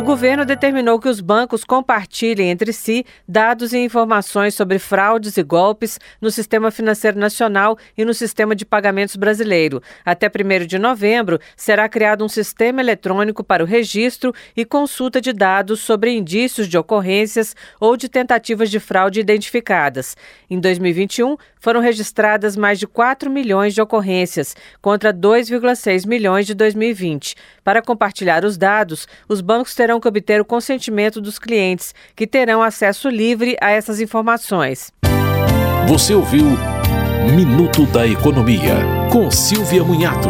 O governo determinou que os bancos compartilhem entre si dados e informações sobre fraudes e golpes no sistema financeiro nacional e no sistema de pagamentos brasileiro. Até 1 de novembro, será criado um sistema eletrônico para o registro e consulta de dados sobre indícios de ocorrências ou de tentativas de fraude identificadas. Em 2021, foram registradas mais de 4 milhões de ocorrências, contra 2,6 milhões de 2020. Para compartilhar os dados, os bancos terão que obter o consentimento dos clientes, que terão acesso livre a essas informações. Você ouviu Minuto da Economia, com Silvia Munhato.